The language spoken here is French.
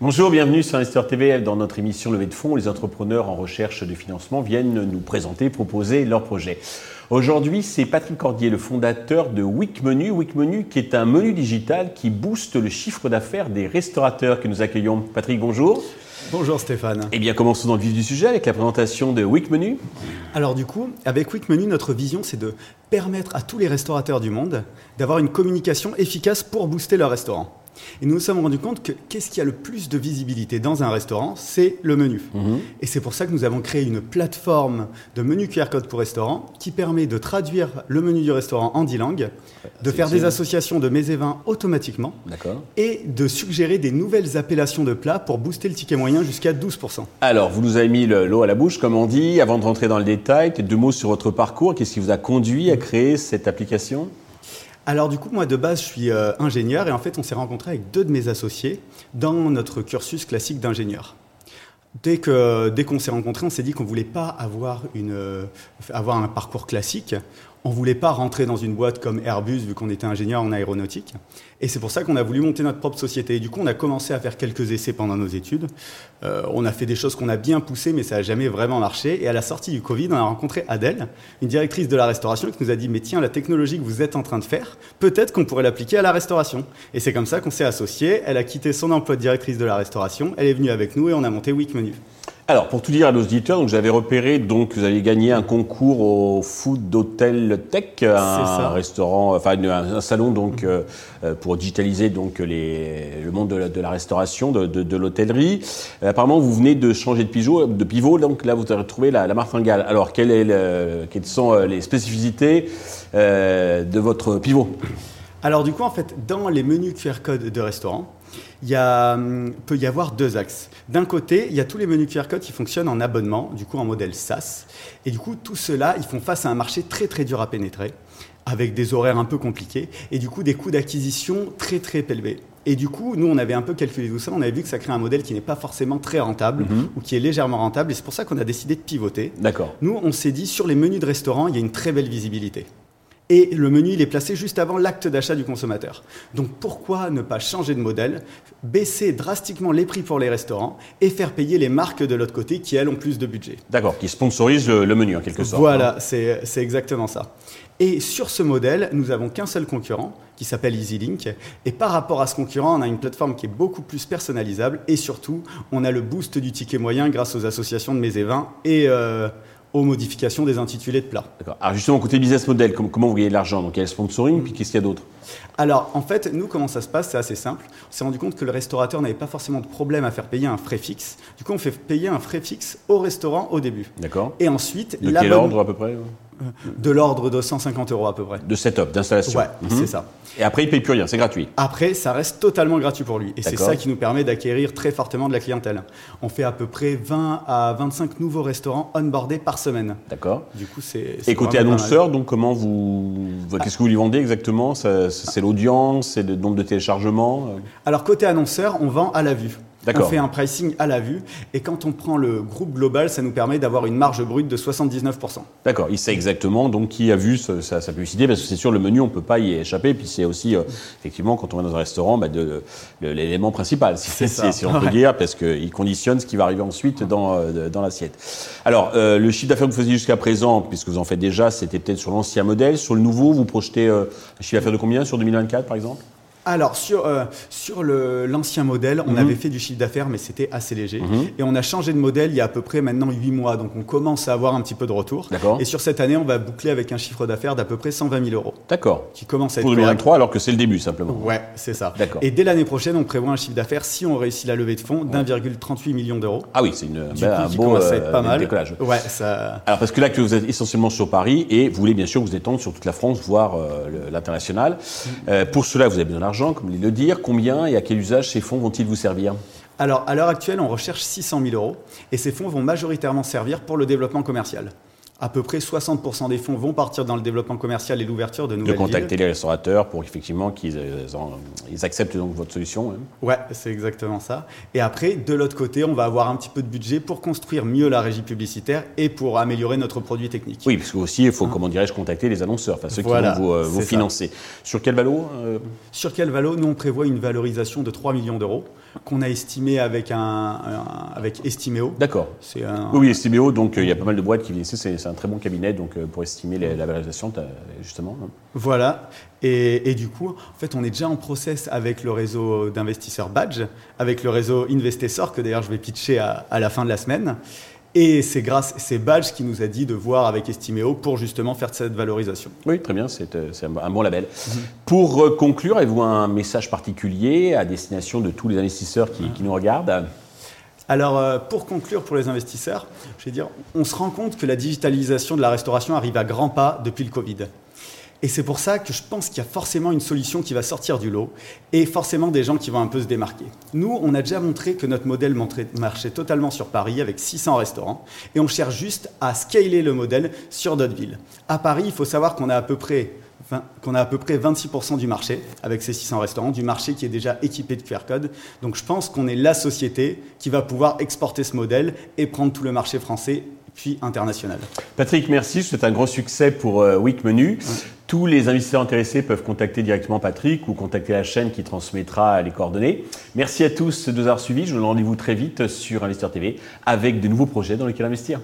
Bonjour, bienvenue sur Investor TV. Dans notre émission Levée de fonds, les entrepreneurs en recherche de financement viennent nous présenter, proposer leurs projets. Aujourd'hui, c'est Patrick Cordier, le fondateur de. Week Menu, qui est un menu digital qui booste le chiffre d'affaires des restaurateurs que nous accueillons. Patrick, bonjour. Bonjour Stéphane. Eh bien, commençons dans le vif du sujet avec la présentation de Menu. Alors du coup, avec Menu, notre vision, c'est de permettre à tous les restaurateurs du monde d'avoir une communication efficace pour booster leur restaurant. Et nous nous sommes rendus compte que qu'est-ce qui a le plus de visibilité dans un restaurant C'est le menu. Mhm. Et c'est pour ça que nous avons créé une plateforme de menu QR code pour restaurant qui permet de traduire le menu du restaurant en 10 langues, de faire des associations de mets et vins automatiquement et de suggérer des nouvelles appellations de plats pour booster le ticket moyen jusqu'à 12%. Alors, vous nous avez mis l'eau à la bouche, comme on dit. Avant de rentrer dans le détail, deux mots sur votre parcours. Qu'est-ce qui vous a conduit à créer cette application? Alors du coup, moi de base, je suis euh, ingénieur et en fait, on s'est rencontré avec deux de mes associés dans notre cursus classique d'ingénieur. Dès qu'on s'est rencontrés, on s'est dit qu'on ne voulait pas euh, avoir un parcours classique. On ne voulait pas rentrer dans une boîte comme Airbus, vu qu'on était ingénieur en aéronautique. Et c'est pour ça qu'on a voulu monter notre propre société. Et du coup, on a commencé à faire quelques essais pendant nos études. Euh, on a fait des choses qu'on a bien poussées, mais ça n'a jamais vraiment marché. Et à la sortie du Covid, on a rencontré Adèle, une directrice de la restauration, qui nous a dit Mais tiens, la technologie que vous êtes en train de faire, peut-être qu'on pourrait l'appliquer à la restauration. Et c'est comme ça qu'on s'est associés. Elle a quitté son emploi de directrice de la restauration. Elle est venue avec nous et on a monté Week Alors, pour tout dire à nos auditeurs, donc j'avais repéré donc vous avez gagné un concours au Food Hotel Tech, un restaurant, enfin un, salon donc euh, euh, pour digitaliser donc les, le monde de la, restauration, de, l'hôtellerie. Euh, apparemment, vous venez de changer de pivot, de pivot, donc là vous avez retrouvé la, la martingale. Alors, quelle est quelles sont les spécificités de votre pivot? Alors, du coup, en fait, dans les menus QR code de restaurant, il y a, hum, peut y avoir deux axes. D'un côté, il y a tous les menus QR code qui fonctionnent en abonnement, du coup en modèle SaaS. Et du coup, tout cela, ils font face à un marché très très dur à pénétrer, avec des horaires un peu compliqués, et du coup des coûts d'acquisition très très élevés. Et du coup, nous, on avait un peu calculé tout ça, on avait vu que ça crée un modèle qui n'est pas forcément très rentable, mhm. ou qui est légèrement rentable, et c'est pour ça qu'on a décidé de pivoter. D'accord. Nous, on s'est dit, sur les menus de restaurant, il y a une très belle visibilité et le menu il est placé juste avant l'acte d'achat du consommateur. Donc pourquoi ne pas changer de modèle, baisser drastiquement les prix pour les restaurants et faire payer les marques de l'autre côté qui elles ont plus de budget? D'accord, qui sponsorisent le, menu en quelque sorte. Voilà, c'est exactement ça. Et sur ce modèle, nous n'avons qu'un seul concurrent qui s'appelle EasyLink. Et par rapport à ce concurrent, on a une plateforme qui est beaucoup plus personnalisable et surtout, on a le boost du ticket moyen grâce aux associations de mes et euh, aux modifications des intitulés de plats. D'accord. Alors justement, côté business model, comment, vous gagnez de l'argent? Donc il y a le sponsoring, puis qu'est-ce qu'il y a d'autre? Alors en fait, nous, comment ça se passe? C'est assez simple. On s'est rendu compte que le restaurateur n'avait pas forcément de problème à faire payer un frais fixe. Du coup, on fait payer un frais fixe au restaurant au début. D'accord. Et ensuite... De quel ordre à peu près de l'ordre de 150 euros à peu près. De setup, d'installation. Ouais, mhm. c'est ça. Et après, il ne paye plus rien, c'est gratuit. Après, ça reste totalement gratuit pour lui. Et c'est ça qui nous permet d'acquérir très fortement de la clientèle. On fait à peu près 20 à 25 nouveaux restaurants onboardés par semaine. D'accord. Du coup, c'est. Et côté annonceur, donc comment vous. Qu'est-ce que vous lui vendez exactement? C'est l'audience C'est le nombre de téléchargements? Alors, côté annonceur, on vend à la vue. On fait un pricing à la vue et quand on prend le groupe global, ça nous permet d'avoir une marge brute de 79%. D'accord, il sait exactement donc qui a vu sa, publicité parce que c'est sûr le menu on peut pas y échapper. Puis c'est aussi euh, effectivement quand on va dans un restaurant bah, de, l'élément principal si, si, on peut dire parce qu'il conditionne ce qui va arriver ensuite dans, euh, dans l'assiette. Alors euh, le chiffre d'affaires que vous faisiez jusqu'à présent puisque vous en faites déjà c'était peut-être sur l'ancien modèle, sur le nouveau vous projetez un chiffre d'affaires de combien? Sur 2024 par exemple? Alors, sur, euh, sur l'ancien modèle, on mhm. avait fait du chiffre d'affaires, mais c'était assez léger. Mhm. Et on a changé de modèle il y a à peu près maintenant 8 mois. Donc, on commence à avoir un petit peu de retour. Et sur cette année, on va boucler avec un chiffre d'affaires d'à peu près 120 000 euros. D'accord. Qui commence à être. Pour 2023, alors que c'est le début, simplement. Ouais, c'est ça. D'accord. Et dès l'année prochaine, on prévoit un chiffre d'affaires, si on réussit la levée de fonds, d'1,38 million d'euros. Ah oui, c'est une, ben, un beau euh, pas mal. décollage. Ouais, ça. Alors, parce que là, que vous êtes essentiellement sur Paris et vous voulez bien sûr vous étendre sur toute la France, voire euh, l'international. Mm. pour cela, vous avez besoin d'argent, comme le dit combien et à quel usage ces fonds vont-ils vous servir? Alors, à l'heure actuelle, on recherche 600 000 euros et ces fonds vont majoritairement servir pour le développement commercial. À peu près 60% des fonds vont partir dans le développement commercial et l'ouverture de nouvelles De contacter les restaurateurs pour effectivement qu'ils euh, ils acceptent donc votre solution. Hein. Ouais, c'est exactement ça. Et après, de l'autre côté, on va avoir un petit peu de budget pour construire mieux la régie publicitaire et pour améliorer notre produit technique. Oui, parce qu'aussi, il faut, hein. comment dirais-je, contacter les annonceurs, enfin ceux qui vont vous, euh, financer. Sur quel valo euh? Sur quel valo Nous, on prévoit une valorisation de 3 millions d'euros qu'on a estimé avec, un, avec Estimeo. D'accord. Oui, Estimeo, donc il y a pas mal de boîtes qui viennent ici, c'est un très bon cabinet donc, euh, pour estimer la valorisation, justement. Voilà. Et, du coup, en fait, on est déjà en process avec le réseau d'investisseurs Badge, avec le réseau Investisseur, que d'ailleurs je vais pitcher à, à, la fin de la semaine. Et c'est grâce, c'est Badge qui nous a dit de voir avec Estimeo pour justement faire cette valorisation. Oui, très bien, c'est euh, un bon label. Pour euh, conclure, avez-vous un message particulier à destination de tous les investisseurs qui, qui nous regardent? Alors, euh, pour conclure pour les investisseurs, je vais dire, on se rend compte que la digitalisation de la restauration arrive à grands pas depuis le Covid. Et c'est pour ça que je pense qu'il y a forcément une solution qui va sortir du lot et forcément des gens qui vont un peu se démarquer. Nous, on a déjà montré que notre modèle marchait totalement sur Paris avec 600 restaurants et on cherche juste à scaler le modèle sur d'autres villes. À Paris, il faut savoir qu'on a à peu près qu'on a à peu près 26% du marché avec ces 600 restaurants, du marché qui est déjà équipé de QR code. Donc je pense qu'on est la société qui va pouvoir exporter ce modèle et prendre tout le marché français puis international. Patrick, merci. C'est un gros succès pour euh, Week Menu. Tous les investisseurs intéressés peuvent contacter directement Patrick ou contacter la chaîne qui transmettra les coordonnées. Merci à tous de nous avoir suivis. Je vous donne rendez-vous très vite sur Investir TV avec de nouveaux projets dans lesquels investir.